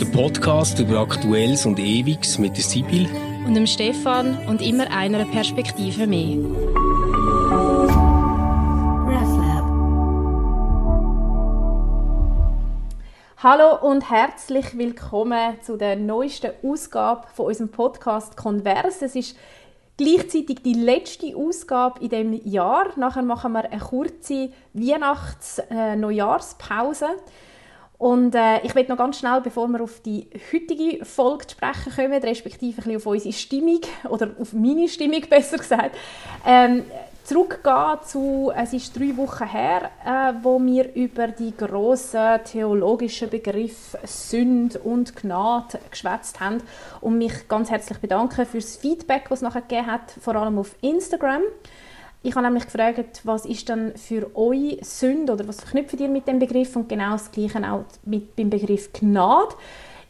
der Podcast über Aktuelles und Ewiges mit der Sibyl und dem Stefan und immer einer Perspektive mehr. Hallo und herzlich willkommen zu der neuesten Ausgabe von unserem Podcast Converse. Es ist gleichzeitig die letzte Ausgabe in dem Jahr. Nachher machen wir eine kurze Weihnachts-Neujahrspause. Äh, und äh, ich will noch ganz schnell, bevor wir auf die heutige Folge zu sprechen kommen, respektive ein bisschen auf unsere Stimmung, oder auf meine Stimmung besser gesagt, ähm, zurückgehen zu, es ist drei Wochen her, äh, wo wir über die grossen theologischen Begriffe Sünd und Gnade geschwätzt haben und mich ganz herzlich bedanken für das Feedback, das es nachher gegeben hat, vor allem auf Instagram. Ich habe nämlich gefragt, was ist dann für euch Sünde oder was verknüpft ihr mit dem Begriff und genau das Gleiche auch mit dem Begriff Gnade.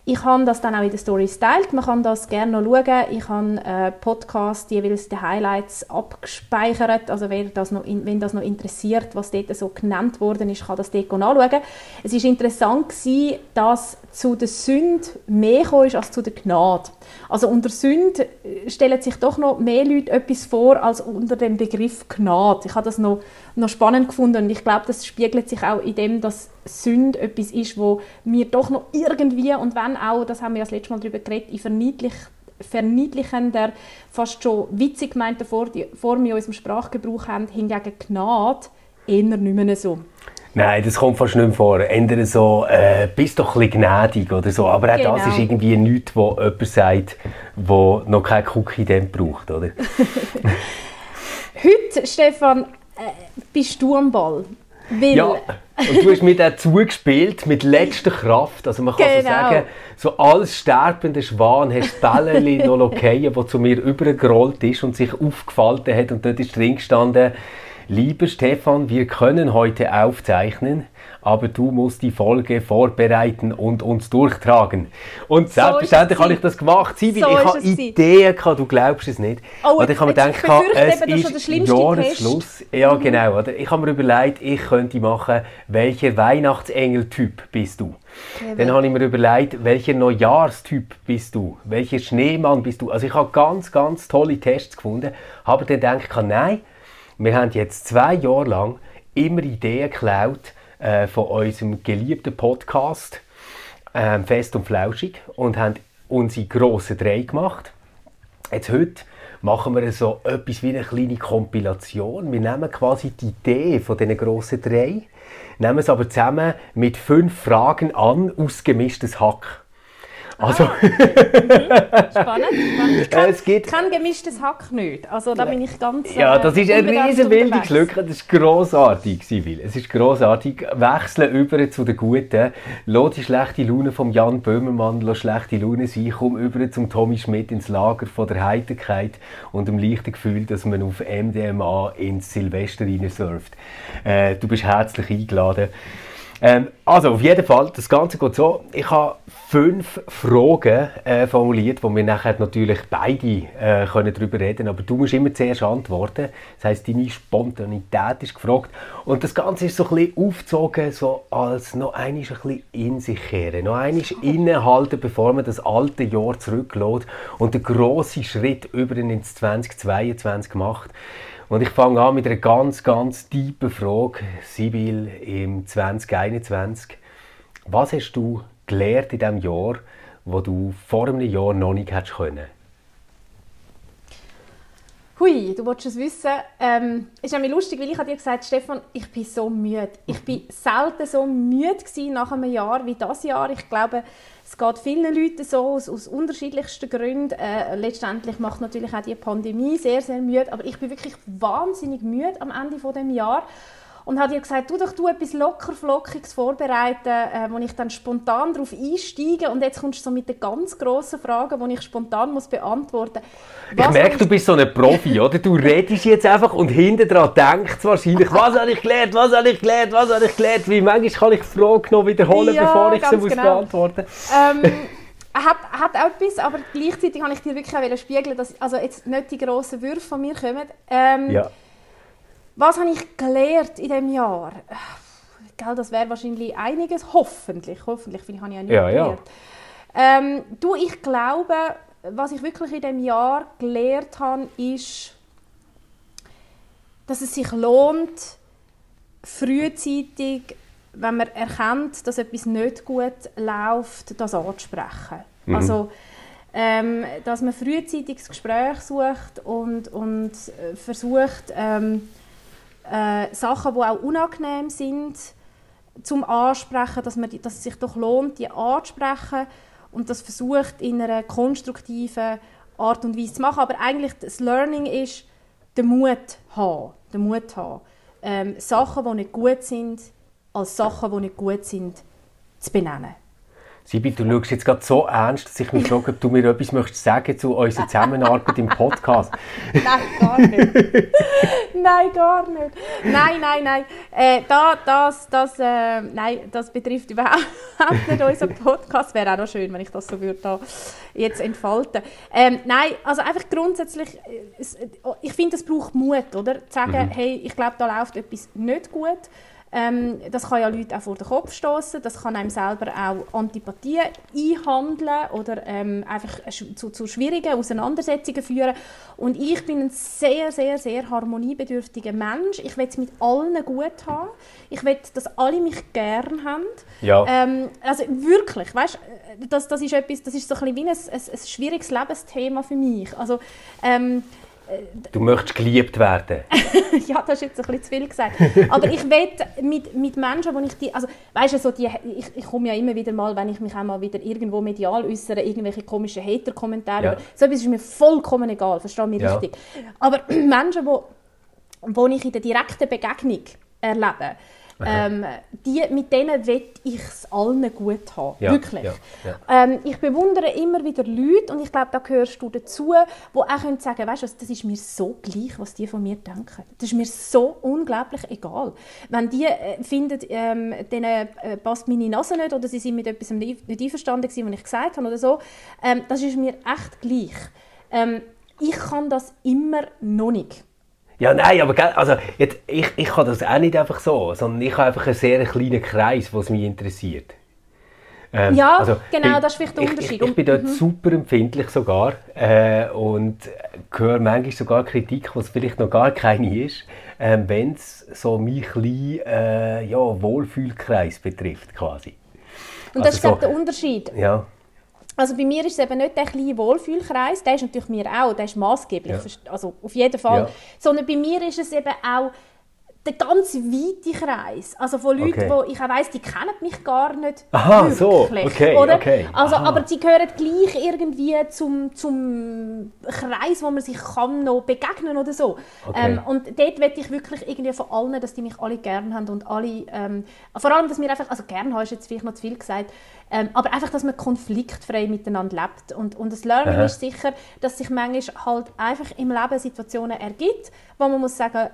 Ich habe das dann auch in den Stories geteilt. Man kann das gerne noch schauen. Ich habe äh, Podcast jeweils die Highlights abgespeichert. Also wer das noch, wenn das noch interessiert, was dort so genannt worden ist, kann das dort nachschauen. Es war interessant gewesen, dass zu der Sünde mehr ist als zu der Gnade. Also unter Sünde stellen sich doch noch mehr Leute etwas vor als unter dem Begriff Gnade. Ich habe das noch, noch spannend gefunden und ich glaube, das spiegelt sich auch in dem, dass Sünde etwas ist, wo wir doch noch irgendwie und wenn auch, das haben wir ja das letzte Mal darüber geredet, in verniedlich, verniedlichender, fast schon witzig gemeinter Form in unserem Sprachgebrauch haben, hingegen Gnade eher nicht mehr so. Nein, das kommt fast nicht mehr vor. Ändern so, äh, bist doch ein bisschen gnädig oder so. Aber auch genau. das ist irgendwie nichts, wo jemand sagt, der noch kein Cookie braucht, oder? Heute, Stefan, bist du am Ball. Weil... Ja, und du hast mir dann zugespielt mit letzter Kraft. Also man kann genau. so sagen, so als sterbender Schwan hast du Bällchen noch fallen, der zu mir übergerollt ist und sich aufgefaltet hat und dort ist drin gestanden, Lieber Stefan, wir können heute aufzeichnen, aber du musst die Folge vorbereiten und uns durchtragen. Und so selbstverständlich habe ich das gemacht. Sibyl, so ich habe Ideen gehabt, du glaubst es nicht. Oh, oder ich habe mir gedacht, es ist Jahresschluss. Ja, mhm. genau. Oder? Ich habe mir überlegt, ich könnte machen, welcher Weihnachtsengeltyp bist du? Dann habe ich mir überlegt, welcher Neujahrstyp bist du? Welcher Schneemann bist du? Also ich habe ganz, ganz tolle Tests gefunden, habe dann gedacht, nein, wir haben jetzt zwei Jahre lang immer Ideen geklaut äh, von unserem geliebten Podcast äh, Fest und Flauschig und haben unsere grossen drei gemacht. Jetzt heute machen wir so etwas wie eine kleine Kompilation. Wir nehmen quasi die Idee von diesen grossen drei, nehmen es aber zusammen mit fünf Fragen an, ausgemischtes Hack. Also. Ah. Mhm. spannend, spannend. Ich kann, es gibt, kann gemischtes Hack nicht. Also da bin ich ganz. Ja, das ist eine riesige Bildungslücke. Das ist grossartig, Sibyl. Es ist grossartig. Wechseln über zu den Guten. Lass die schlechte Laune von Jan Böhmermann, lass schlechte Laune sein. Komm über zum Tommy Schmidt ins Lager von der Heiterkeit und dem leichten Gefühl, dass man auf MDMA ins Silvester surft. Äh, du bist herzlich eingeladen. Ähm, also auf jeden Fall, das Ganze geht so. Ich habe fünf Fragen äh, formuliert, wo wir nachher natürlich beide äh, können darüber reden aber du musst immer zuerst antworten. Das heißt, deine Spontanität ist gefragt. Und das Ganze ist so ein bisschen aufgezogen, so als noch einmal ein bisschen in sich kehren, noch einmal innehalten, bevor man das alte Jahr zurücklässt und den grossen Schritt über ins 2022 macht. Und ich fange an mit einer ganz, ganz tiefen Frage, Sibyl, im 2021. Was hast du gelernt in diesem Jahr, wo du vor einem Jahr noch nicht hättest können? Hui, du wolltest es wissen. Ähm, ist nämlich lustig, weil ich dir gesagt Stefan, ich bin so müde. Ich bin selten so müde nach einem Jahr wie das Jahr. Ich glaube, es geht vielen Leuten so, aus, aus unterschiedlichsten Gründen. Äh, letztendlich macht natürlich auch die Pandemie sehr, sehr müde. Aber ich bin wirklich wahnsinnig müde am Ende dieses dem Jahr und hat ihr gesagt, du doch du etwas locker flockiges vorbereiten, äh, wo ich dann spontan darauf einsteige und jetzt kommst du so mit den ganz grossen Fragen, die ich spontan muss beantworten muss. Ich merke, du bist so ein Profi, oder? Du redest jetzt einfach und hinten dran denkst wahrscheinlich, was habe ich gelernt, was habe ich gelernt, was habe ich gelernt, wie manchmal kann ich die Frage noch wiederholen, ja, bevor ich sie muss genau. beantworten muss. Ähm, hat, hat auch etwas, aber gleichzeitig kann ich dir wirklich auch spiegeln, dass also jetzt nicht die grossen Würfe von mir kommen. Ähm, ja. Was habe ich gelernt in diesem Jahr? Gell, das wäre wahrscheinlich einiges, hoffentlich. Hoffentlich, vielleicht habe ich ja nicht ja, gelernt. Ähm, du, ich glaube, was ich wirklich in diesem Jahr gelernt habe, ist, dass es sich lohnt, frühzeitig, wenn man erkennt, dass etwas nicht gut läuft, das anzusprechen. Mhm. Also, ähm, dass man frühzeitig das Gespräch sucht und, und äh, versucht, ähm, äh, Sachen, die auch unangenehm sind, zum Ansprechen, dass, man, dass es sich doch lohnt, die anzusprechen und das versucht in einer konstruktiven Art und Weise zu machen. Aber eigentlich das Learning ist, den Mut haben, den Mut haben ähm, Sachen, die nicht gut sind, als Sachen, die nicht gut sind, zu benennen. Sibi, du schaust jetzt gerade so ernst, dass ich mich frage, ob du mir etwas möchtest sagen zu unserer Zusammenarbeit im Podcast. nein, gar nicht. nein, gar nicht. Nein, nein, nein. Äh, da, das, das, äh, nein, das betrifft überhaupt nicht unseren Podcast. Wäre auch noch schön, wenn ich das so würde da jetzt entfalten. Ähm, nein, also einfach grundsätzlich, äh, ich finde, es braucht Mut, oder? Zu sagen, mhm. hey, ich glaube, da läuft etwas nicht gut. Ähm, das kann ja Leute auch vor den Kopf stoßen, das kann einem selber auch Antipathie einhandeln oder ähm, einfach zu, zu schwierigen Auseinandersetzungen führen. Und ich bin ein sehr, sehr, sehr harmoniebedürftiger Mensch. Ich will es mit allen gut haben. Ich will, dass alle mich gern haben. Ja. Ähm, also wirklich, weißt, das, das ist etwas, das ist so ein bisschen wie ein, ein, ein schwieriges Lebensthema für mich. Also, ähm, Du möchtest geliebt werden. ja, das ist jetzt ein bisschen zu viel gesagt. Aber ich will mit, mit Menschen, wo ich die, also weißt du, so die, ich, ich komme ja immer wieder mal, wenn ich mich auch mal wieder irgendwo medial äußere, irgendwelche komischen Hater-Kommentare, ja. so etwas ist mir vollkommen egal, verstehe mich ja. richtig. Aber Menschen, wo, wo ich in der direkten Begegnung erlebe, ähm, die, mit denen will ich es allen gut haben. Ja, Wirklich. Ja, ja. Ähm, ich bewundere immer wieder Leute, und ich glaube, da gehörst du dazu, die auch können sagen weißt du, das ist mir so gleich, was die von mir denken. Das ist mir so unglaublich egal. Wenn die äh, finden, ähm, denen äh, passt meine Nase nicht oder sie sind mit etwas nicht einverstanden gewesen, was ich gesagt habe oder so, ähm, das ist mir echt gleich. Ähm, ich kann das immer noch nicht. Ja, nein, aber also, jetzt, ich, ich kann das auch nicht einfach so, sondern ich habe einfach einen sehr kleinen Kreis, was mich interessiert. Ähm, ja, also, genau, das ist vielleicht der Unterschied. Ich, ich, ich bin dort mhm. super empfindlich sogar äh, und höre manchmal sogar Kritik, was vielleicht noch gar keine ist, äh, wenn es so meinen kleinen äh, ja, Wohlfühlkreis betrifft quasi. Und das also ist so, der Unterschied. Ja. Also bei mir ist es eben nicht der kleine Wohlfühlkreis, der ist natürlich mir auch, der ist maßgeblich, ja. also auf jeden Fall. Ja. Sondern bei mir ist es eben auch der ganz weite Kreis, also von Leuten, okay. wo ich auch weiss, die kennen mich gar nicht Aha, wirklich, so, okay, oder? okay. Also, aber sie gehören gleich irgendwie zum, zum Kreis, wo man sich kann noch begegnen oder so. Okay. Ähm, und dort möchte ich wirklich irgendwie von allen, dass die mich alle gerne haben und alle, ähm, vor allem, dass wir einfach, also gerne hast jetzt vielleicht noch zu viel gesagt, ähm, aber einfach, dass man konfliktfrei miteinander lebt. Und, und das Learning Aha. ist sicher, dass sich manchmal halt einfach im Leben Situationen ergibt, wo man muss sagen,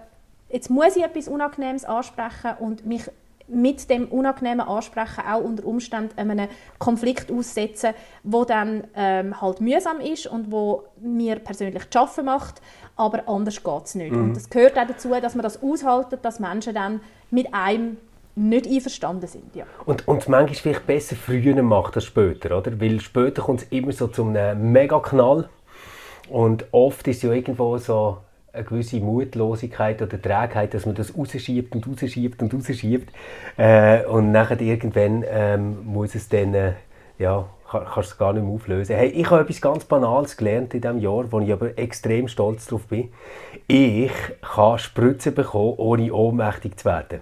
jetzt muss ich etwas Unangenehmes ansprechen und mich mit dem unangenehmen Ansprechen auch unter Umständen einem Konflikt aussetzen, wo dann ähm, halt mühsam ist und wo mir persönlich zu arbeiten macht, aber anders geht es nicht. Mhm. Und das gehört auch dazu, dass man das aushaltet, dass Menschen dann mit einem nicht einverstanden sind. Ja. Und, und manchmal vielleicht besser früher macht als später, oder? Weil später kommt es immer so zu einem Megaknall und oft ist ja irgendwo so eine gewisse Mutlosigkeit oder Trägheit, dass man das rausschiebt und rausschiebt und rausschiebt. Äh, und nachher irgendwann ähm, muss es dann, äh, ja, kann, kannst es gar nicht mehr auflösen. Hey, ich habe etwas ganz Banales gelernt in diesem Jahr, wo ich aber extrem stolz darauf bin. Ich kann Spritzen bekommen, ohne ohnmächtig zu werden.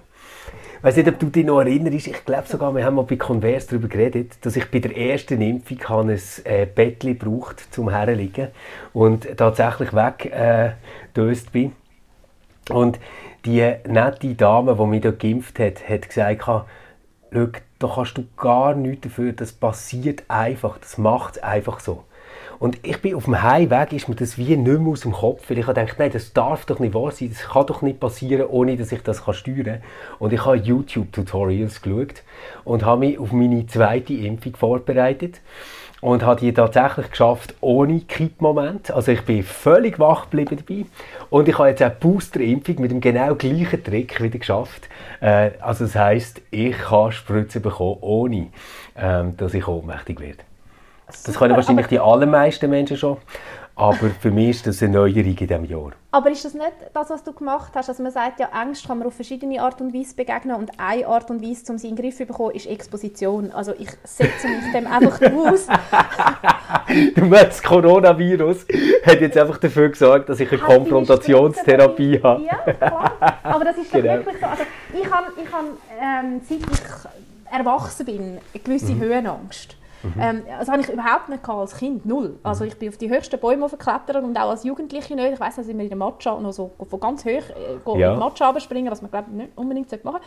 Ich weiß nicht, ob du dich noch erinnerst, ich glaube sogar, wir haben mal bei Converse darüber geredet, dass ich bei der ersten Impfung ein äh, Bettchen braucht zum Herliegen und tatsächlich weggedöst äh, bin. Und die nette Dame, die mich dort geimpft hat, hat gesagt, schau, da kannst du gar nichts dafür, das passiert einfach, das macht es einfach so. Und ich bin auf dem Heimweg, ist mir das wie nicht mehr aus dem Kopf, weil ich gedacht, nein, das darf doch nicht wahr sein, das kann doch nicht passieren, ohne dass ich das steuern kann. Und ich habe YouTube-Tutorials geschaut und habe mich auf meine zweite Impfung vorbereitet und habe die tatsächlich geschafft ohne Kippmoment. Also ich bin völlig wach geblieben dabei und ich habe jetzt auch die Booster-Impfung mit dem genau gleichen Trick wieder geschafft. Äh, also das heißt, ich kann Spritzen bekommen, ohne ähm, dass ich ohnmächtig werde. Das können wahrscheinlich die allermeisten Menschen schon. Aber für mich ist das eine Neuerung in diesem Jahr. Aber ist das nicht das, was du gemacht hast? Also man sagt ja, Angst kann man auf verschiedene Art und Weise begegnen und eine Art und Weise, um sie in den Griff zu bekommen, ist Exposition. Also ich setze mich dem einfach aus. du meinst, das Coronavirus hat jetzt einfach dafür gesorgt, dass ich eine Konfrontationstherapie habe. Ja, klar. Aber das ist genau. wirklich so. Also ich habe, ich habe ähm, seit ich erwachsen bin, eine gewisse mhm. Höhenangst. Mhm. Ähm, das habe ich überhaupt nicht als Kind, null. Also ich bin auf die höchsten Bäume verklettert und auch als Jugendliche nicht. Ich weiß, dass ich mir in der Matcha noch so von ganz hoch äh, ja. Matcha springen, was man glaube ich nicht unbedingt machen sollte.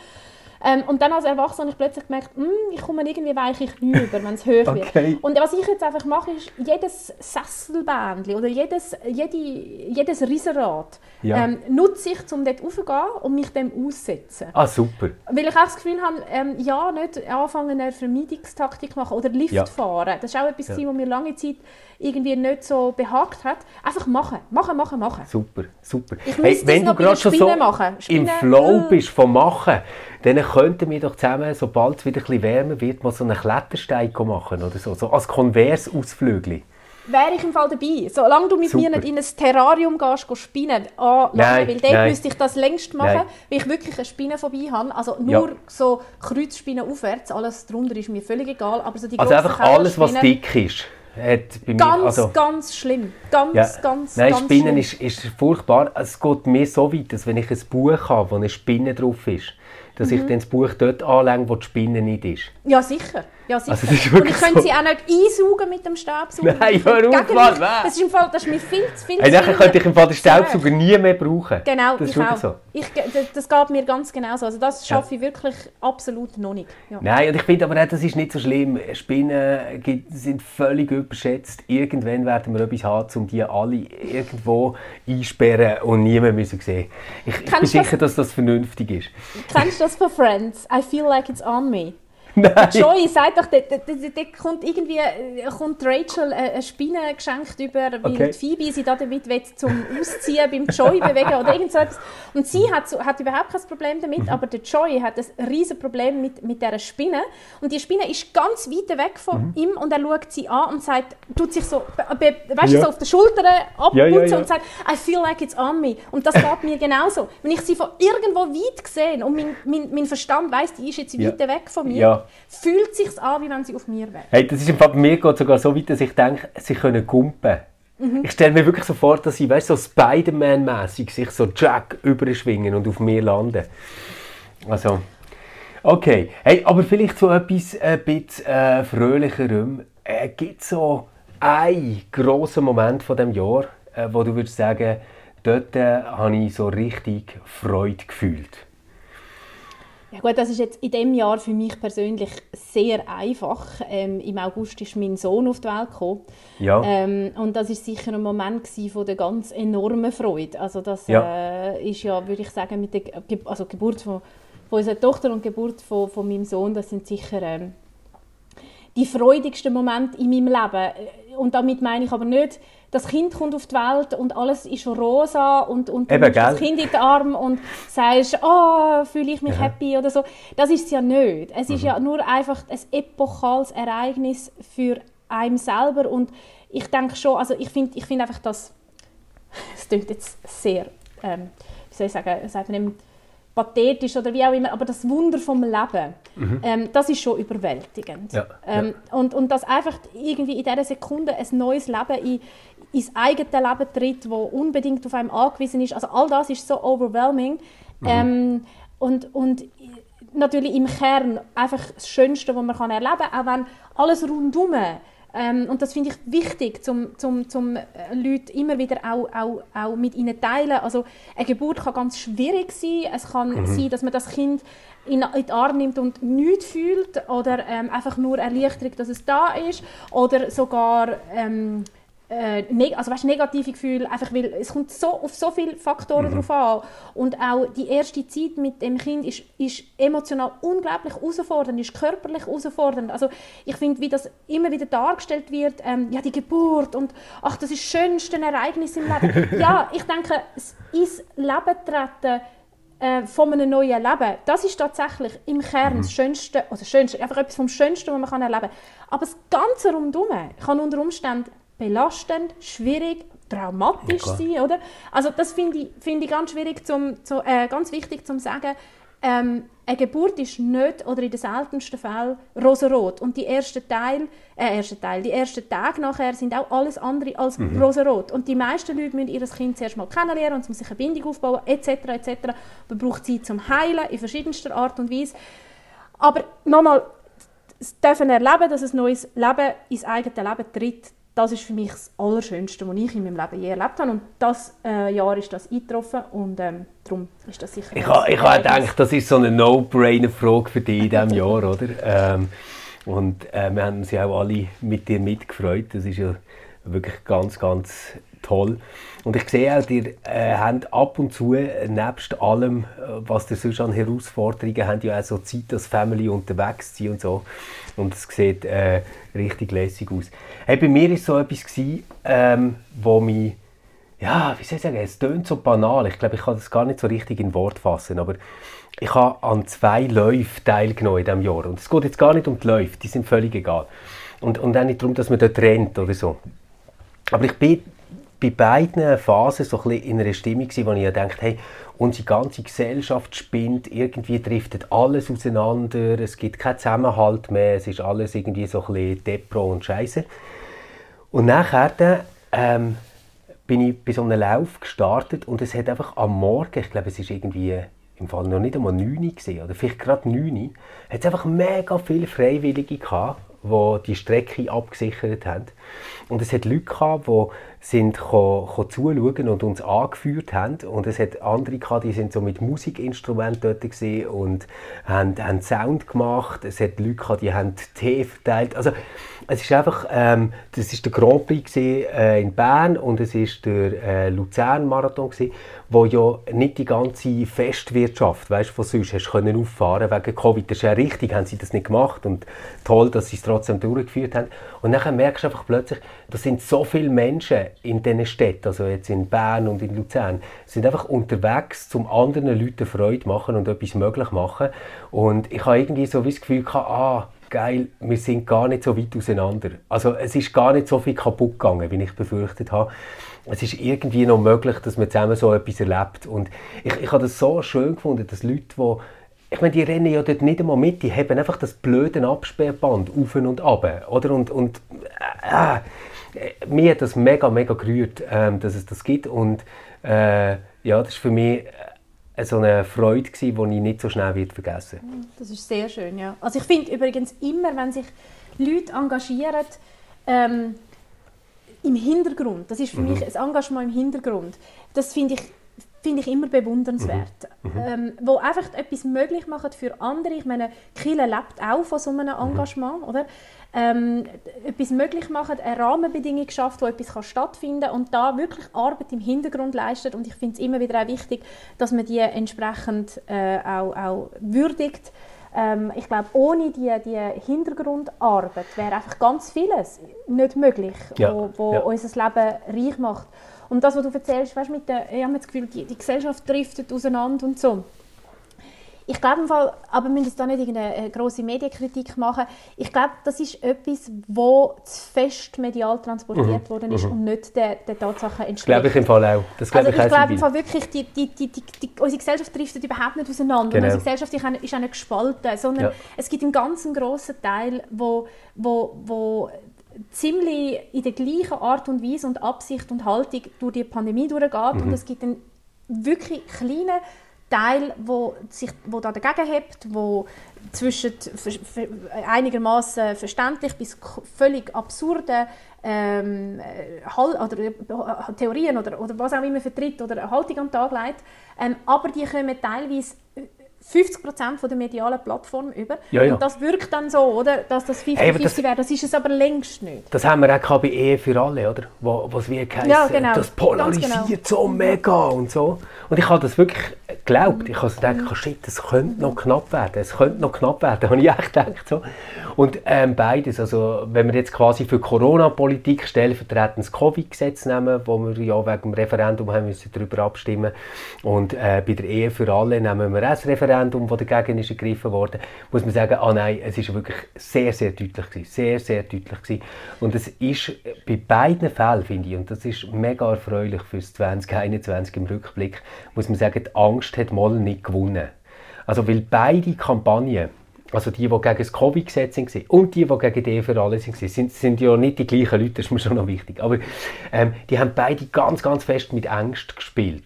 Ähm, und dann als Erwachsener habe ich plötzlich gemerkt, hm, ich komme irgendwie weiche Knie über, wenn es wird. Okay. Und was ich jetzt einfach mache, ist, jedes Sesselbändchen oder jedes, jede, jedes Riesenrad ja. ähm, nutze ich, um dort raufzugehen und mich dem auszusetzen. Ah, super. Weil ich auch das Gefühl habe, ähm, ja, nicht anfangen, eine Vermeidungstaktik machen oder Lift ja. fahren. Das ist auch etwas, ja. was mir lange Zeit irgendwie nicht so behagt hat. Einfach machen, machen, machen, machen. Super, super. Ich hey, wenn du gerade schon so machen. im Flow äh. bist vom Machen, dann könnten wir doch zusammen, sobald es wieder ein bisschen wärmer wird, mal so einen Klettersteig machen oder so, so als Konversausflügel wäre ich im Fall dabei. Solange du mit Super. mir nicht in ein Terrarium gehst, gehst spinnen, ah, nein, weil dort nein. müsste ich das längst machen, nein. weil ich wirklich eine Spinne vorbei habe. Also nur ja. so Kreuzspinnen aufwärts, alles darunter ist mir völlig egal. Aber so die also einfach alles, was dick ist. Hat bei ganz, mir, also, ganz schlimm. Ganz, ja. ganz, Nein, ganz Spinnen ist, ist furchtbar. Es geht mir so weit, dass wenn ich ein Buch habe, wo eine Spinne drauf ist, dass mhm. ich dann das Buch dort anlege, wo die Spinne nicht ist. Ja, sicher. Ja, sicher. Also, und ich könnte so. sie auch nicht einsaugen mit dem Staubsauger. Nein, hör auf, Mann, Das ist im Fall, das ist mir viel zu viel hey, Dann könnte ich im Fall den Staubsauger nie mehr brauchen. Genau, das ich auch. So. Ich, das geht mir ganz genauso. Also das schaffe ich wirklich absolut noch nicht. Ja. Nein, und ich finde aber auch, das ist nicht so schlimm. Spinnen sind völlig überschätzt. Irgendwann werden wir etwas haben, um die alle irgendwo einsperren und niemand müssen sehen. Ich, ich bin sicher, das, dass das vernünftig ist. Kennst du das von Friends? I feel like it's on me. Nein. Joey sagt doch, dort, dort, kommt irgendwie äh, kommt Rachel eine Spinne geschenkt über, weil okay. Phoebe sie da damit will, zum Ausziehen beim Joey bewegen oder irgend so etwas. Und sie hat, hat überhaupt kein Problem damit, mhm. aber der Joey hat ein riesiges Problem mit, mit dieser Spinne. Und die Spinne ist ganz weit weg von mhm. ihm und er schaut sie an und sagt, tut sich so, weißt ja. so auf der Schulter abputzen ja, ja, und sagt, I feel like it's on me. Und das geht mir genauso. Wenn ich sie von irgendwo weit sehe und mein, mein, mein Verstand weiß, die ist jetzt weit weg von mir, fühlt es sich an, wie wenn sie auf mir wäre. Hey, das ist im Fall bei mir geht sogar so weit, dass ich denke, sie können kumpen. Mhm. Ich stelle mir wirklich so vor, dass sie, weißt, so Spider-Man-mäßig sich so Jack überschwingen und auf mir landen. Also, okay. Hey, aber vielleicht so etwas ein bisschen äh, fröhlicherem. Äh, Gibt es so einen grossen Moment von dem Jahr, äh, wo du würdest sagen, dort äh, habe ich so richtig Freude gefühlt? Ja gut, das ist jetzt in dem Jahr für mich persönlich sehr einfach. Ähm, Im August ist mein Sohn auf die Welt gekommen. Ja. Ähm, und das ist sicher ein Moment von der ganz enormen Freude. Also das ja. Äh, ist ja, würde ich sagen, mit der Ge also Geburt von, von unserer Tochter und Geburt von, von meinem Sohn, das sind sicher ähm, die freudigsten Momente in meinem Leben. Und damit meine ich aber nicht, das Kind kommt auf die Welt und alles ist rosa und, und du Eben, das Kind in den Arm und sagst, oh, fühle ich mich ja. happy oder so. Das ist es ja nicht. Es mhm. ist ja nur einfach ein epochales Ereignis für einen selber und ich denke schon, also ich finde ich find einfach, dass es klingt jetzt sehr, ähm, wie soll ich sagen, sagt man pathetisch oder wie auch immer, aber das Wunder vom Leben, mhm. ähm, das ist schon überwältigend. Ja, ähm, ja. Und, und dass einfach irgendwie in dieser Sekunde ein neues Leben in, ins eigene Leben tritt, das unbedingt auf einem angewiesen ist, also all das ist so overwhelming. Mhm. Ähm, und, und natürlich im Kern einfach das Schönste, was man erleben kann, auch wenn alles rundherum ähm, und das finde ich wichtig, um zum, zum äh, Leute immer wieder auch, auch, auch mit ihnen zu teilen. Also eine Geburt kann ganz schwierig sein. Es kann mhm. sein, dass man das Kind in, in den Arm nimmt und nichts fühlt oder ähm, einfach nur Erleichterung, dass es da ist oder sogar ähm, äh, also weißt, negative Gefühle, einfach weil es kommt so, auf so viele Faktoren mhm. drauf an. Und auch die erste Zeit mit dem Kind ist, ist emotional unglaublich herausfordernd, ist körperlich herausfordernd. Also ich finde, wie das immer wieder dargestellt wird, ähm, ja, die Geburt und ach, das ist das schönste Ereignis im Leben. ja, ich denke, ins Leben treten äh, von einem neuen Leben, das ist tatsächlich im Kern mhm. das Schönste, also das Schönste, einfach etwas vom Schönsten, was man kann erleben kann. Aber das Ganze rundherum kann unter Umständen belastend, schwierig, traumatisch ja, sein, oder? Also das finde ich, find ich ganz schwierig, zum, zu, äh, ganz wichtig zu sagen. Ähm, eine Geburt ist nicht, oder in den seltensten Fällen, rosarot. Und die ersten Teil, äh, ersten Teil, die ersten Tage nachher sind auch alles andere als mhm. rosarot. Und die meisten Leute müssen ihr Kind zuerst mal kennenlernen und sich eine Bindung aufbauen, etc., etc. Man braucht Zeit zum Heilen in verschiedenster Art und Weise. Aber nochmal, dürfen erleben, dass ein neues Leben ins eigene Leben tritt, das ist für mich das Allerschönste, was ich in meinem Leben je erlebt habe. Und das äh, Jahr ist das eingetroffen und ähm, darum ist das sicher... Ich, ha, ich habe gedacht, das ist so eine No-Brainer-Frage für dich in diesem Jahr, oder? Ähm, und äh, wir haben uns ja auch alle mit dir mitgefreut. Das ist ja wirklich ganz, ganz toll. Und ich sehe auch, ihr äh, habt ab und zu, nebst allem, äh, was ihr sonst an Herausforderungen habt, ja auch so Zeit als Family unterwegs zu sein und so. Und es sieht äh, richtig lässig aus. Hey, bei mir war so etwas, gewesen, ähm, wo mich, ja, wie soll ich sagen, es tönt so banal. Ich glaube, ich kann das gar nicht so richtig in Wort fassen, aber ich habe an zwei Läufen teilgenommen in diesem Jahr. Und es geht jetzt gar nicht um die Läufe, die sind völlig egal. Und, und auch nicht darum, dass man dort rennt oder so. Aber ich bin bei beiden Phasen so ein in einer Stimmung, wo ich dachte, hey, unsere ganze Gesellschaft spinnt, irgendwie driftet alles auseinander, es gibt keinen Zusammenhalt mehr, es ist alles irgendwie so ein bisschen Depro und Scheiße. Und nachher ähm, bin ich bei so einem Lauf gestartet und es hat einfach am Morgen, ich glaube es ist irgendwie im Fall noch nicht einmal 9 Uhr oder vielleicht gerade 9 Uhr, hat es einfach mega viele Freiwillige gehabt, die die Strecke abgesichert haben. Und es hat Leute gehabt, die sind ko, ko zuschauen und uns angeführt haben. Und es hat andere gehabt, die sind so mit Musikinstrumenten dort gesehen und haben, haben Sound gemacht. Es hat Leute gehabt, die haben Tee verteilt. Also es ist einfach, ähm, das ist der Grand Prix gewesen, äh, in Bern und es ist der äh, Luzern-Marathon gewesen, wo ja nicht die ganze Festwirtschaft, weißt, von sonst hast können auffahren wegen Covid. Das ist ja richtig, haben sie das nicht gemacht und toll, dass sie es trotzdem durchgeführt haben. Und dann merkst du einfach plötzlich, da sind so viele Menschen in diesen Städten, also jetzt in Bern und in Luzern, sind einfach unterwegs, um anderen Leuten Freude machen und etwas möglich machen. Und ich habe irgendwie so wie das Gefühl gehabt, ah, geil, wir sind gar nicht so weit auseinander. Also es ist gar nicht so viel kaputt gegangen, wie ich befürchtet habe. Es ist irgendwie noch möglich, dass man zusammen so etwas erlebt. Und ich, ich habe das so schön gefunden, dass Leute, die ich meine, die rennen ja dort nicht einmal mit, die haben einfach das blöde Absperrband auf und ab, oder? Und, und äh, äh, mir hat das mega, mega gerührt, äh, dass es das gibt und äh, ja, das ist für mich äh, so eine Freude die ich nicht so schnell wird vergessen Das ist sehr schön, ja. Also ich finde übrigens immer, wenn sich Leute engagieren, ähm, im Hintergrund, das ist für mhm. mich ein Engagement im Hintergrund, das finde ich finde ich immer bewundernswert. Mhm. mhm. Ähm, wo einfach etwas möglich machen für andere. Ich meine, Kille lebt auch von so einem mhm. Engagement, oder? Ähm, etwas möglich machen, eine Rahmenbedingung schafft, wo etwas kann stattfinden und da wirklich Arbeit im Hintergrund leistet. Und ich finde es immer wieder auch wichtig, dass man die entsprechend äh, auch, auch würdigt. Ähm, ich glaube, ohne die, die Hintergrundarbeit wäre einfach ganz vieles nicht möglich, ja. wo, wo ja. unser Leben reich macht. Und das, was du erzählst, weißt, mit der, ich habe das Gefühl, die, die Gesellschaft driftet auseinander und so. Ich glaube im Fall, aber wir müssen da nicht eine große Medienkritik machen. Ich glaube, das ist etwas, wo zu fest medial transportiert mhm. worden ist mhm. und nicht der, der Tatsache entspricht. Glaube ich im Fall auch. Das glaube also ich, ich glaube im Fall wirklich, die, die, die, die, unsere Gesellschaft driftet überhaupt nicht auseinander. Genau. unsere Gesellschaft ist auch nicht gespalten, sondern ja. es gibt einen ganz grossen Teil, wo, wo, wo ziemlich in der gleichen Art und Weise und Absicht und Haltung durch die Pandemie durchgeht. Mhm. Und es gibt einen wirklich kleinen Teil, wo sich wo da dagegen hebt, wo zwischen einigermaßen verständlich bis völlig absurden ähm, oder, äh, Theorien oder, oder was auch immer vertritt oder eine Haltung am Tag legt. Ähm, aber die kommen teilweise 50 Prozent der medialen Plattform über. Ja, ja. Und das wirkt dann so, oder? Dass das 50-50 Hey, das- wäre. Das ist es aber längst nicht. Das haben wir auch bei Ehe für alle, oder? Wo, was wie heisst, Ja, genau. das polarisiert Ganz genau. so mega und so. Und ich habe das wirklich geglaubt. Ich habe so gedacht, shit, das könnte noch knapp werden. Es könnte noch knapp werden, habe ich echt gedacht. So. Und ähm, beides, also wenn wir jetzt quasi für Corona-Politik stellvertretend das Covid-Gesetz nehmen, wo wir ja wegen dem Referendum haben müssen darüber abstimmen und äh, bei der Ehe für alle nehmen wir auch das Referendum, das dagegen ist ergriffen wurde, muss man sagen, ah nein, es ist wirklich sehr, sehr deutlich gewesen, sehr, sehr deutlich gewesen. Und es ist bei beiden Fällen, finde ich, und das ist mega erfreulich fürs 2021 im Rückblick, muss man sagen, die Angst hat mal nicht gewonnen. Also weil beide Kampagnen, also die, die gegen das Covid-Gesetz waren und die, die gegen die für alle waren, sind, sind ja nicht die gleichen Leute, das ist mir schon noch wichtig. Aber ähm, die haben beide ganz, ganz fest mit Angst gespielt.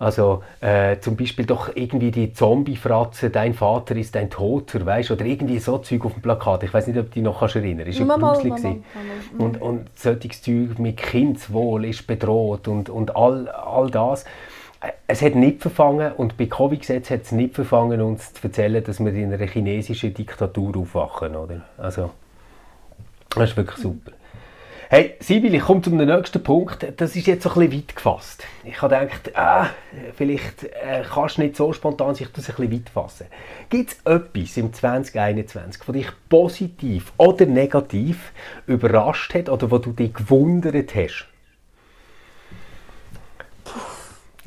Also äh, zum Beispiel doch irgendwie die Zombie-Fratze, dein Vater ist ein Toter, weißt oder irgendwie so Zeug auf dem Plakat. Ich weiß nicht, ob du dich noch kannst erinnern kannst. Ist ja gruselig Und, und solches Zeug mit Kindswohl ist bedroht und, und all, all das. Äh, Es hat nicht verfangen und bei Covid-Gesetz hat es nicht verfangen, uns zu erzählen, dass wir in einer chinesischen Diktatur aufwachen, oder? Also, das ist wirklich super. Hey, Sibyl, ich komme zum nächsten Punkt. Das ist jetzt so ein bisschen weit gefasst. Ich habe gedacht, ah, vielleicht äh, kannst du nicht so spontan sich das ein bisschen weit fassen. Gibt es etwas im 2021, das dich positiv oder negativ überrascht hat oder wo du dich gewundert hast?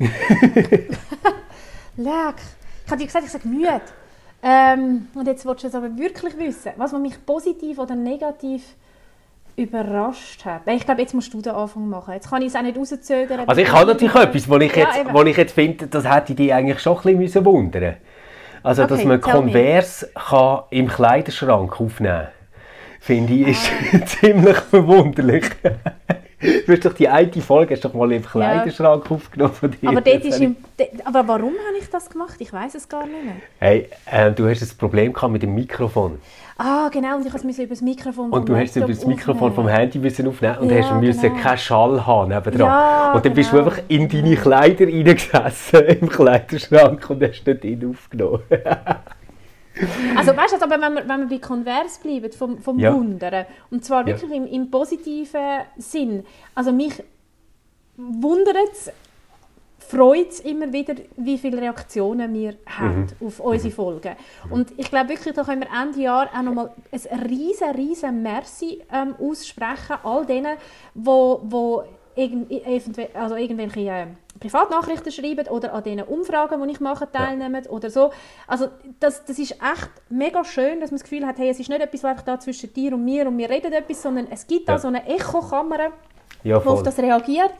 Leck. Ich habe dir gesagt, ich sage müde. Ähm, und jetzt willst du es aber wirklich wissen, was mich positiv oder negativ überrascht hat. Ich glaube, jetzt musst du den Anfang machen. Jetzt kann ich es auch nicht rauszögern. Also ich habe natürlich etwas, wo ich Ja, jetzt, wo ich jetzt finde, das hätte dich eigentlich schon ein bisschen müssen wundern Also, dass Okay, man tell me. Converse kann im Kleiderschrank aufnehmen finde ich, ist ziemlich verwunderlich. Du hast doch die eine Folge hast doch mal im Kleiderschrank aufgenommen von dir. aber, dort ist im, aber warum habe ich das gemacht? Ich weiß es gar nicht mehr. Hey, äh, du hast ein Problem gehabt mit dem Mikrofon. Ah, genau, und ich musste es über das Mikrofon Und du hast über das Mikrofon vom. Handy müssen aufnehmen und Ja, hast müssen genau. keinen Schall haben nebendran. Ja, und dann bist du genau. einfach in deine Kleider reingesessen im Kleiderschrank und hast dort aufgenommen. Also weißt du, aber wenn wir, wenn wir bei Converse bleiben, vom, vom Ja. Wundern, und zwar Ja. wirklich im, im positiven Sinn, also mich wundert es, freut es immer wieder, wie viele Reaktionen wir haben Mhm. auf unsere Folgen. Und ich glaube wirklich, da können wir Ende Jahr auch nochmal ein riesen, riesen Merci ähm, aussprechen, all denen, wo, wo irgend, eventuell- also irgendwelche äh, Privatnachrichten schreiben oder an diesen Umfragen, die ich mache, teilnehmen oder so. Also das, das ist echt mega schön, dass man das Gefühl hat, hey, es ist nicht etwas, was einfach da zwischen dir und mir und wir reden etwas, sondern es gibt da Ja. so eine Echokammer, Ja, die auf das reagiert.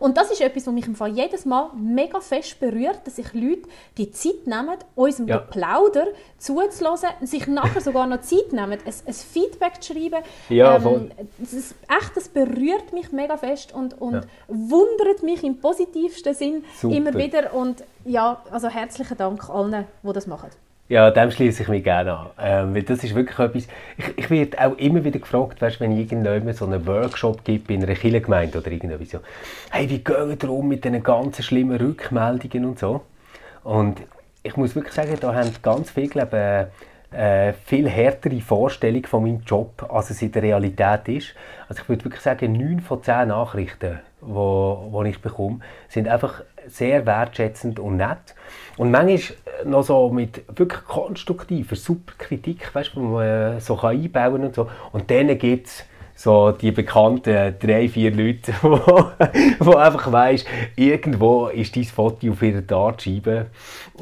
Und das ist etwas, was mich im Fall jedes Mal mega fest berührt, dass sich Leute die Zeit nehmen, unserem Ja. Plauder zuzulassen, sich nachher sogar noch Zeit nehmen, ein, ein Feedback zu schreiben. Ja, voll. das ist, echt, das berührt mich mega fest und, und Ja. wundert mich im positivsten Sinn Super. immer wieder. Und ja, also herzlichen Dank allen, die das machen. Ja, dem schließe ich mich gerne an. Ähm, weil das ist wirklich etwas. Ich, ich werde auch immer wieder gefragt, weißt, wenn irgendjemand so einen Workshop gibt in einer Kirchengemeinde oder irgendetwas so. Hey, wie gehen wir um mit diesen ganzen schlimmen Rückmeldungen und so? Und ich muss wirklich sagen, da haben ganz viele, glaube ich, äh, viel härtere Vorstellung von meinem Job, als es in der Realität ist. Also ich würde wirklich sagen, neun von zehn Nachrichten, die ich bekomme, sind einfach sehr wertschätzend und nett. Und manchmal noch so mit wirklich konstruktiver, super Kritik, weißt, wo man äh, so kann einbauen und so. Und dann gibt es so die bekannten drei, vier Leute, wo, wo einfach weisst, irgendwo ist dein Foto auf ihrer Dartscheibe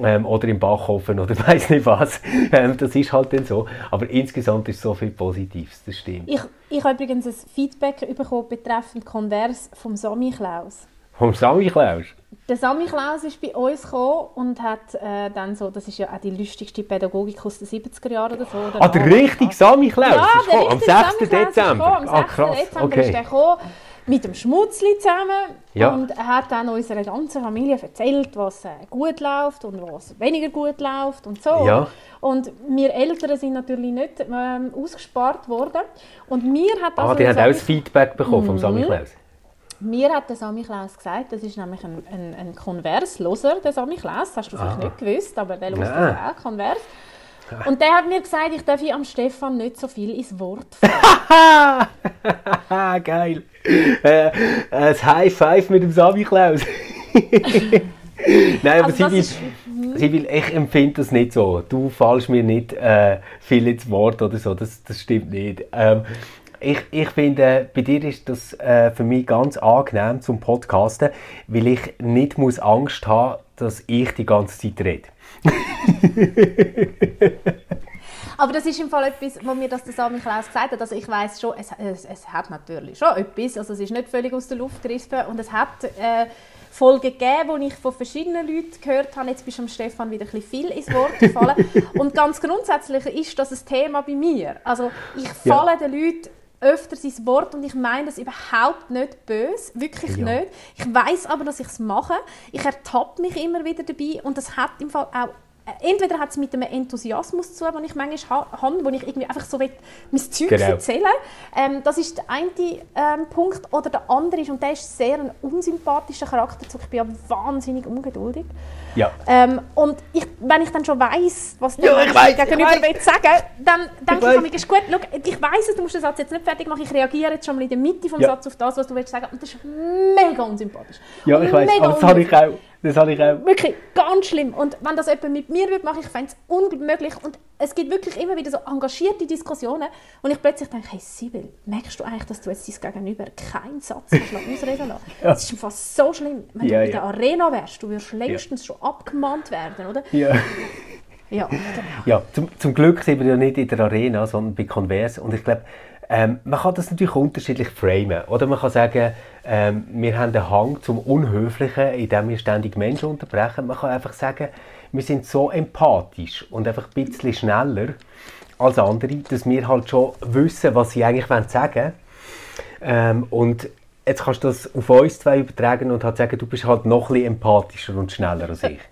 ähm, oder im Backofen oder weiß nicht was. Ähm, das ist halt dann so. Aber insgesamt ist so viel Positives, das stimmt. Ich, ich habe übrigens ein Feedback bekommen betreffend Converse vom Sami Klaus. Vom Sami Klaus? Der Sami Klaus ist bei uns gekommen und hat äh, dann so, das ist ja auch die lustigste Pädagogik aus den 70er Jahren oder so. oder Ah, der richtige Sami Klaus Ja, ist der gekommen, am richtige 6. Sami Klaus ist Dezember. Am ah, 6. krass, Dezember ist er okay. gekommen, mit dem Schmutzli zusammen Ja. und er hat dann unserer ganzen Familie erzählt, was äh, gut läuft und was weniger gut läuft und so. Ja. Und wir Eltern sind natürlich nicht ähm, ausgespart worden und mir hat Ah, also die der haben auch das Feedback bekommen vom Mhm. Sami Klaus. Mir hat der Sami Klaus gesagt, das ist nämlich ein, ein, ein Konversloser, der Sami Klaus, das hast du vielleicht nicht gewusst, aber der ja. auch, Konvers. Und der hat mir gesagt, ich darf am Stefan nicht so viel ins Wort fallen. Geil. Äh, ein High Five mit dem Sami Klaus. Nein, aber also sie, will, sie will, ich empfinde das nicht so. Du fallst mir nicht äh, viel ins Wort oder so, das, das stimmt nicht. Ähm, ich, ich finde, bei dir ist das äh, für mich ganz angenehm zum Podcasten, weil ich nicht muss Angst haben, dass ich die ganze Zeit rede. Aber das ist im Fall etwas, wo mir das der Sami Klaus gesagt hat. Also ich weiß schon, es, es, es, hat natürlich schon etwas, also es ist nicht völlig aus der Luft gerissen und es hat äh, Folgen gegeben, wo ich von verschiedenen Leuten gehört habe. Jetzt bist du Stefan wieder ein bisschen viel ins Wort gefallen. und ganz grundsätzlich ist das ein Thema bei mir. Also ich falle ja. den Leuten öfter sein Wort und ich meine das überhaupt nicht böse, wirklich ja. nicht. Ich weiß aber, dass ich es mache. Ich ertappe mich immer wieder dabei und das hat im Fall auch entweder hat es mit einem Enthusiasmus zu, den ich manchmal habe, wo ich irgendwie einfach so will, mein Zeug genau. erzählen ähm, Das ist der eine ähm, Punkt. Oder der andere ist, und der ist sehr ein unsympathischer Charakterzug, ich bin ja wahnsinnig ungeduldig. Ja. Ähm, und ich, wenn ich dann schon weiss, was der ja, Mensch gegenüber will sagen dann denke ich, ich ist gut, schau, ich weiss es, du musst den Satz jetzt nicht fertig machen, ich reagiere jetzt schon mal in der Mitte des ja. Satzes auf das, was du willst sagen. Und das ist mega unsympathisch. Ja, ich weiß, aber das habe ich auch das habe ich auch. Wirklich ganz schlimm. Und wenn das jemand mit mir würde machen, ich fände es unmöglich. Und es gibt wirklich immer wieder so engagierte Diskussionen, und ich plötzlich denke, hey Sibyl, merkst du eigentlich, dass du jetzt dein Gegenüber keinen Satz ausreden lassen ja. Das ist fast so schlimm. Wenn ja, du in der Arena wärst, du würdest längstens ja. schon abgemahnt werden, oder? Ja. Ja, genau. ja zum, zum Glück sind wir ja nicht in der Arena, sondern bei Converse. Und ich glaube, ähm, man kann das natürlich unterschiedlich framen. Oder man kann sagen, ähm, wir haben einen Hang zum Unhöflichen, indem wir ständig Menschen unterbrechen. Man kann einfach sagen, wir sind so empathisch und einfach ein bisschen schneller als andere, dass wir halt schon wissen, was sie eigentlich sagen wollen. Ähm, und jetzt kannst du das auf uns zwei übertragen und halt sagen, du bist halt noch ein bisschen empathischer und schneller als ich.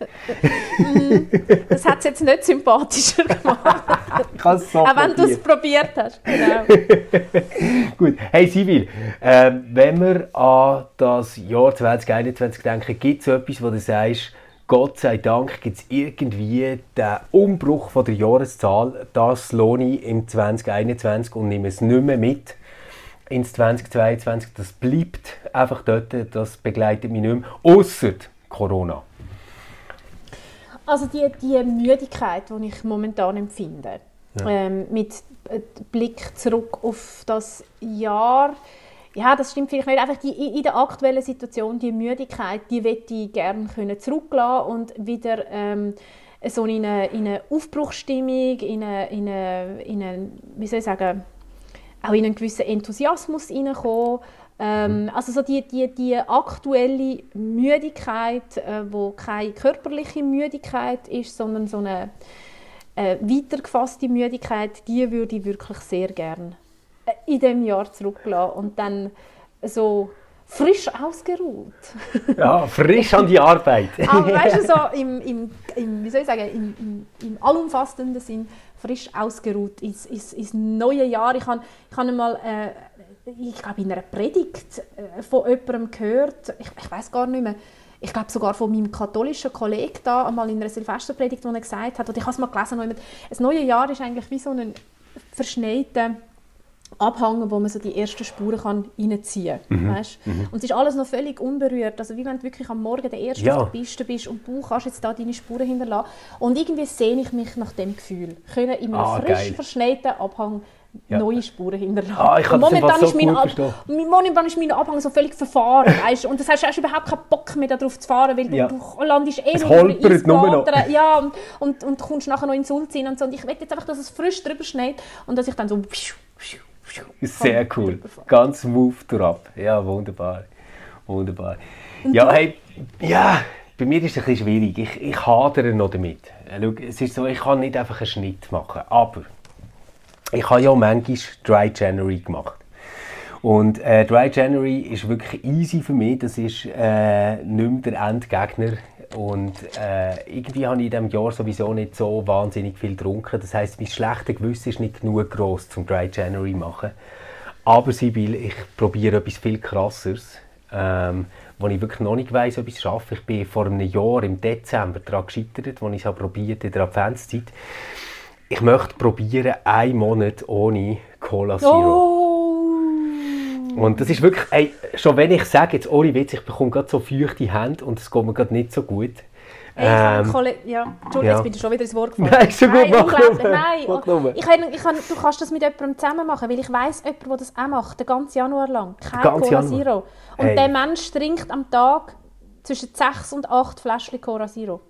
Das hat es jetzt nicht sympathischer gemacht. ich so Auch wenn du es probiert hast. Genau. Gut. Hey Sibyl, äh, wenn wir an das Jahr 2021 denken, gibt es etwas, wo du sagst, Gott sei Dank gibt es irgendwie den Umbruch von der Jahreszahl, das lohne ich im 2021 und nehme es nicht mehr mit ins 2022. Das bleibt einfach dort, das begleitet mich nicht mehr, außer Corona. Also die, die Müdigkeit, die ich momentan empfinde, ja. ähm, mit äh, Blick zurück auf das Jahr, ja, das stimmt vielleicht nicht. Einfach die, in der aktuellen Situation, die Müdigkeit, die möchte ich gerne können zurücklassen und wieder ähm, so in eine, in eine Aufbruchsstimmung, in eine, in eine, in eine, wie soll ich sagen, auch in einen gewissen Enthusiasmus hineinkommen. Ähm, mhm. also so die, die, die aktuelle Müdigkeit, äh, wo keine körperliche Müdigkeit ist, sondern so eine äh, weitergefasste Müdigkeit, die würde ich wirklich sehr gerne äh, in dem Jahr zurücklassen und dann so frisch ausgeruht. ja, frisch an die Arbeit. Aber weißt du, so im, im, im wie soll ich sagen, im, im, im allumfassenden Sinn, frisch ausgeruht ins, ins, ins neue Jahr. Ich habe ich hab einmal, äh, ich glaube, in einer Predigt äh, von jemandem gehört, ich, ich weiß gar nicht mehr, ich glaube sogar von meinem katholischen Kollegen da, einmal in einer Silvesterpredigt, wo er gesagt hat, und ich habe es mal gelesen, das neue Jahr ist eigentlich wie so ein verschneiter Abhang, wo man so die ersten Spuren kann reinziehen kann. Mhm. Mhm. Und es ist alles noch völlig unberührt. Also wie wenn du wirklich am Morgen der Erste ja. auf der Piste bist und du kannst jetzt da deine Spuren hinterlassen. Und irgendwie sehne ich mich nach dem Gefühl. Können in einem ah, frisch geil. verschneiten Abhang ja. neue Spuren hinterlassen. Ah, ich momentan, so ist mein Ab momentan ist mein Abhang so völlig verfahren. weißt? Und das hast, hast überhaupt keinen Bock mehr darauf zu fahren, weil ja. du, du landest eh es nur über Ja, und, und, und kommst nachher noch in den Sulzin und so. Und ich will jetzt einfach, dass es frisch drüber schneit und dass ich dann so sehr cool. Ganz smooth drauf. Ja, wunderbar. Wunderbar. Ja, hey, ja, bei mir ist es ein bisschen schwierig. Ich, ich hadere noch damit. Schau, es ist so, ich kann nicht einfach einen Schnitt machen. Aber ich habe ja manchmal Dry January gemacht. Und äh, Dry January ist wirklich easy für mich. Das ist äh, nicht mehr der Endgegner und äh, irgendwie habe ich in diesem Jahr sowieso nicht so wahnsinnig viel getrunken. Das heißt, mein schlechtes Gewissen ist nicht genug groß zum Dry January machen. Aber Sibyl, ich probiere etwas viel krasseres. ähm, wo ich wirklich noch nicht weiss, ob ich es schaffe. Ich bin vor einem Jahr im Dezember daran gescheitert, als ich es probiert in der Adventszeit. Ich möchte probieren, einen Monat ohne Cola Zero. Oh. Und das ist wirklich, ey, schon wenn ich sage, jetzt ohne Witz, ich bekomme gerade so feuchte Hände und es geht mir gerade nicht so gut. Hey, ähm, ja. Entschuldigung, ja. jetzt bin ich schon wieder ins Wort gefallen. Nein, schon gut, mach Nein, ich kann, ich kann, du kannst das mit jemandem zusammen machen, weil ich weiss, jemand, der das auch macht, den ganzen Januar lang. Kein Cola Januar. Zero. Und hey. der Mensch trinkt am Tag zwischen 6 und 8 Fläschchen Cola Zero.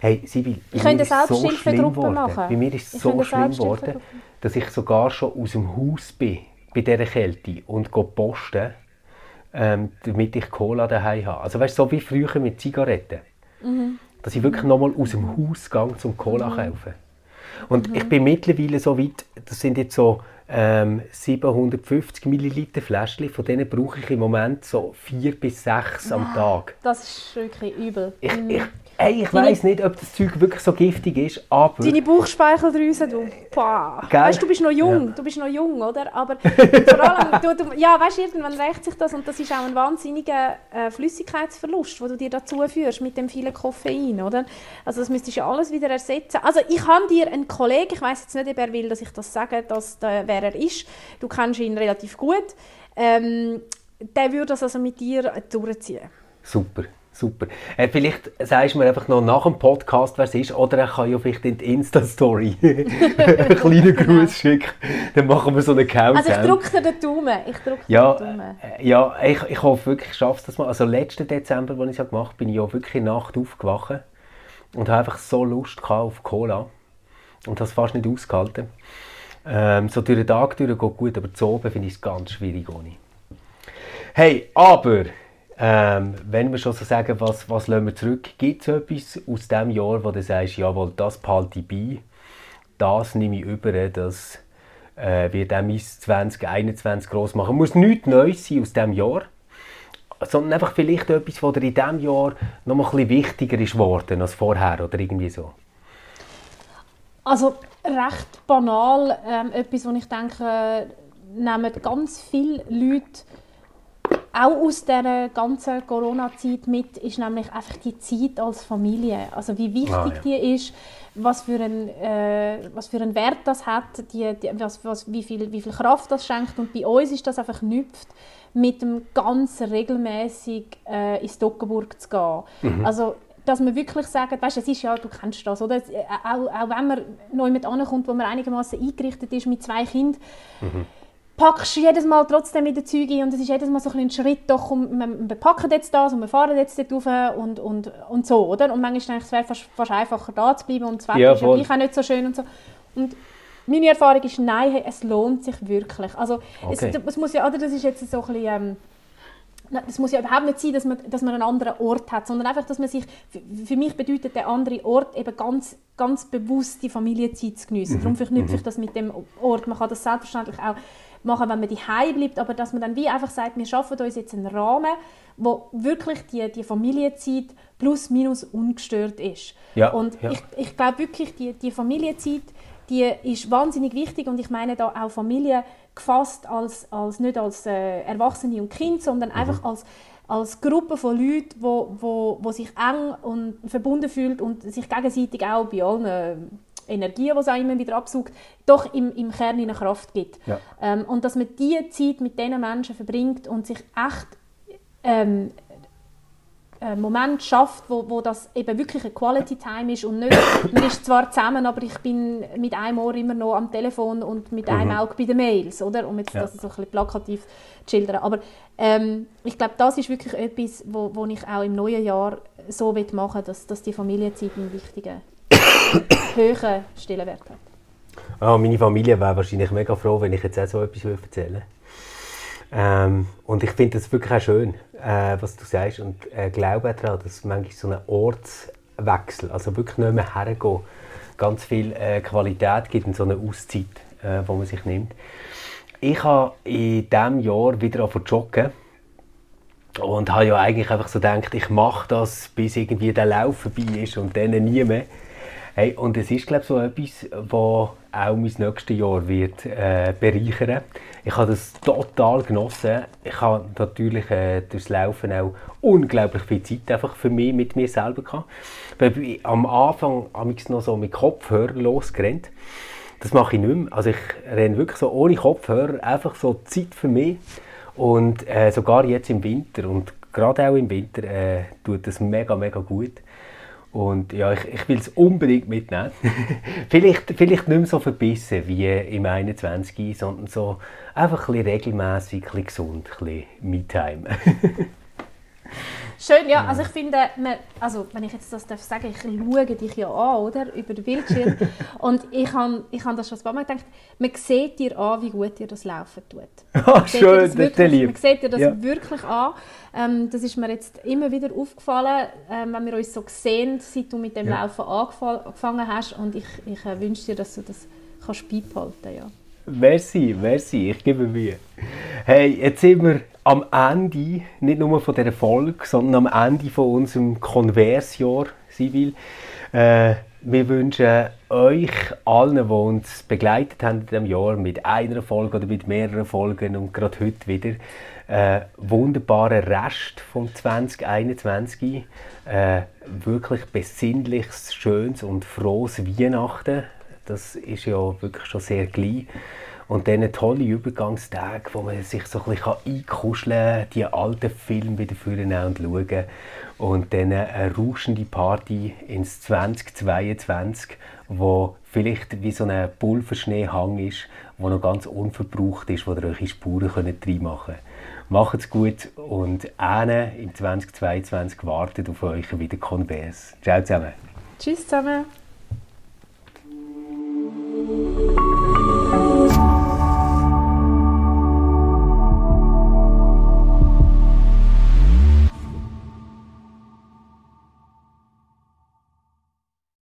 Hey, Sibyl, ich könnte Selbsthilfegruppe so machen. Bei mir ist es so schlimm geworden, dass ich sogar schon aus dem Haus bin, bei dieser Kälte, und posten, ähm, damit ich Cola daheim habe. Also weißt du, so wie früher mit Zigaretten. Mhm. Dass ich wirklich nochmal aus dem Haus gehe, um Cola mhm. kaufen. Und mhm. ich bin mittlerweile so weit, das sind jetzt so ähm, 750 Milliliter Fläschchen, von denen brauche ich im Moment so vier bis sechs am ah, Tag. Das ist wirklich übel. Ich, mhm. ich, Ey, ich weiß nicht, ob das Zeug wirklich so giftig ist, aber... Deine Bauchspeicheldrüse, du. Boah. Weißt, du bist noch jung, ja. du bist noch jung, oder? Aber vor allem, du, du, ja, weißt, irgendwann rächt sich das und das ist auch ein wahnsinniger äh, Flüssigkeitsverlust, den du dir dazu führst mit dem vielen Koffein, oder? Also das müsstest du ja alles wieder ersetzen. Also ich habe dir einen Kollegen, ich weiß jetzt nicht, ob er will, dass ich das sage, dass der, wer er ist. Du kennst ihn relativ gut. Ähm, der würde das also mit dir durchziehen. Super. Super. Äh, vielleicht sagst du mir einfach noch nach dem Podcast, wer es ist, oder er kann ja vielleicht in die Insta-Story einen kleinen Gruß genau. schicken. Dann machen wir so einen Countdown. Also ich drücke dir den Daumen. Ich drücke ja, den Daumen. Äh, ja, ich, ich hoffe wirklich, ich schaffe das mal. Also letzten Dezember, als ich es gemacht habe, bin ich ja wirklich Nacht aufgewacht und habe einfach so Lust auf Cola und das fast nicht ausgehalten. Ähm, so durch den Tag durch geht gut, aber zu oben finde ich es ganz schwierig ohne. Hey, aber ähm, wenn wir schon so sagen, was, was lassen wir zurück, gibt es etwas aus dem Jahr, wo du sagst, jawohl, das behalte ich bei, das nehme ich über, das äh, wird auch mein 2021 gross machen. Muss nichts Neues sein aus diesem Jahr, sondern einfach vielleicht etwas, was dir in diesem Jahr noch mal ein bisschen wichtiger ist geworden als vorher oder irgendwie so. Also recht banal, ähm, etwas, wo ich denke, nehmen ganz viele Leute auch aus der ganzen Corona-Zeit mit, ist nämlich einfach die Zeit als Familie. Also wie wichtig ah, ja. die ist, was für, ein, äh, was für einen Wert das hat, die, die, was, was, wie, viel, wie viel Kraft das schenkt. Und bei uns ist das einfach knüpft mit dem ganz regelmäßig äh, ins Dockenburg zu gehen. Mhm. Also dass man wirklich sagt, weißt, es ist ja, du kennst das, oder? Auch, auch wenn man neu mit ankommt, wo man einigermaßen eingerichtet ist mit zwei Kindern, mhm packst jedes Mal trotzdem in die Züge und es ist jedes Mal so ein, Schritt, doch, um, wir packen jetzt das und wir fahren jetzt dort rauf und, und, und so, oder? Und manchmal denke ich, es wäre fast, fast einfacher da zu bleiben und das Wetter ja, ist ja gleich auch nicht so schön und so. Und meine Erfahrung ist, nein, es lohnt sich wirklich. Also okay. es, es, muss ja, oder das ist jetzt so ein bisschen... Ähm, das muss ja überhaupt nicht sein, dass man, dass man einen anderen Ort hat, sondern einfach, dass man sich, für mich bedeutet der andere Ort eben ganz, ganz bewusst die Familienzeit zu geniessen. Mhm. Darum verknüpfe ich mhm. das mit dem Ort. Man kann das selbstverständlich auch machen, wenn man daheim bleibt, aber dass man dann wie einfach sagt, wir schaffen uns jetzt einen Rahmen, wo wirklich die, die Familienzeit plus minus ungestört ist. Ja, und ja. ich, ich glaube wirklich, die, die Familienzeit, die ist wahnsinnig wichtig und ich meine da auch Familie gefasst als, als nicht als äh, Erwachsene und Kind, sondern mhm. einfach als als Gruppe von Leuten, wo, wo, wo sich eng und verbunden fühlt und sich gegenseitig auch bei allen Energie, die es auch immer wieder absaugt, doch im, im Kern eine Kraft gibt. Ja. Ähm, und dass man diese Zeit mit diesen Menschen verbringt und sich echt ähm, einen Moment schafft, wo, wo das eben wirklich eine Quality Time ist und nicht, man ist zwar zusammen, aber ich bin mit einem Ohr immer noch am Telefon und mit mhm. einem Auge bei den Mails, oder? Um jetzt ja. das so ein bisschen plakativ zu schildern. Aber ähm, ich glaube, das ist wirklich etwas, wo, wo ich auch im neuen Jahr so machen will, dass, dass die Familienzeit einen wichtigen hohen Stellenwert hat. Ah, meine Familie wäre wahrscheinlich mega froh, wenn ich jetzt auch so etwas erzählen ähm, Und ich finde es wirklich auch schön, äh, was du sagst. Und äh, glaube daran, dass manchmal so einen Ortswechsel, also wirklich nicht mehr hergehen, ganz viel äh, Qualität gibt in so einer Auszeit, äh, wo man sich nimmt. Ich habe in diesem Jahr wieder zu joggen. Und habe ja eigentlich einfach so gedacht, ich mache das, bis irgendwie der Lauf vorbei ist und dann nie mehr. Hey, und es ist, glaube so etwas, wo auch mein nächstes Jahr wird äh, bereichern. Ich habe das total genossen. Ich habe natürlich äh, durchs Laufen auch unglaublich viel Zeit einfach für mich mit mir selber gehabt. Ich am Anfang habe ich noch so mit Kopfhörer losgerannt. Das mache ich nicht mehr. Also ich renne wirklich so ohne Kopfhörer, einfach so Zeit für mich. Und äh, sogar jetzt im Winter und gerade auch im Winter äh, tut das mega, mega gut. Und ja, ich, ich will es unbedingt mitnehmen. vielleicht, vielleicht nicht mehr so verbissen wie im 21, sondern so einfach ein bisschen regelmässig, ein bisschen gesund, ein bisschen Me-Time. Schön, ja. Also ich finde, man, also wenn ich jetzt das darf sagen, ich schaue dich ja an, oder? Über den Bildschirm. und ich habe ich hab das schon ein paar Mal gedacht, man sieht dir an, wie gut dir das Laufen tut. Oh, schön, das, wirklich, lieb. Man sieht dir das ja. wirklich an. Ähm, das ist mir jetzt immer wieder aufgefallen, ähm, wenn wir uns so sehen, seit du mit dem ja. Laufen angefangen hast. Und ich, ich äh, wünsche dir, dass du das kannst beibehalten ja. Merci, merci, ich gebe mir. Hey, jetzt sind wir am Ende, nicht nur von dieser Folge, sondern am Ende von unserem Konversjahr, Sibyl. Äh, wir wünschen euch allen, die uns begleitet haben in diesem Jahr mit einer Folge oder mit mehreren Folgen und gerade heute wieder, äh, wunderbaren Rest von 2021. Äh, wirklich besinnliches, schönes und frohes Weihnachten. Das ist ja wirklich schon sehr gleich. Und dann tolle Übergangstag, wo man sich so ein bisschen einkuscheln kann, die alten Filme wieder vornehmen und schauen. Und dann eine rauschende Party ins 2022, wo vielleicht wie so ein Pulverschneehang ist, wo noch ganz unverbraucht ist, wo ihr euch Spuren Spuren reinmachen könnt. Macht's gut und eine im 2022 wartet auf euch wieder Konvers. Ciao zusammen. Tschüss zusammen.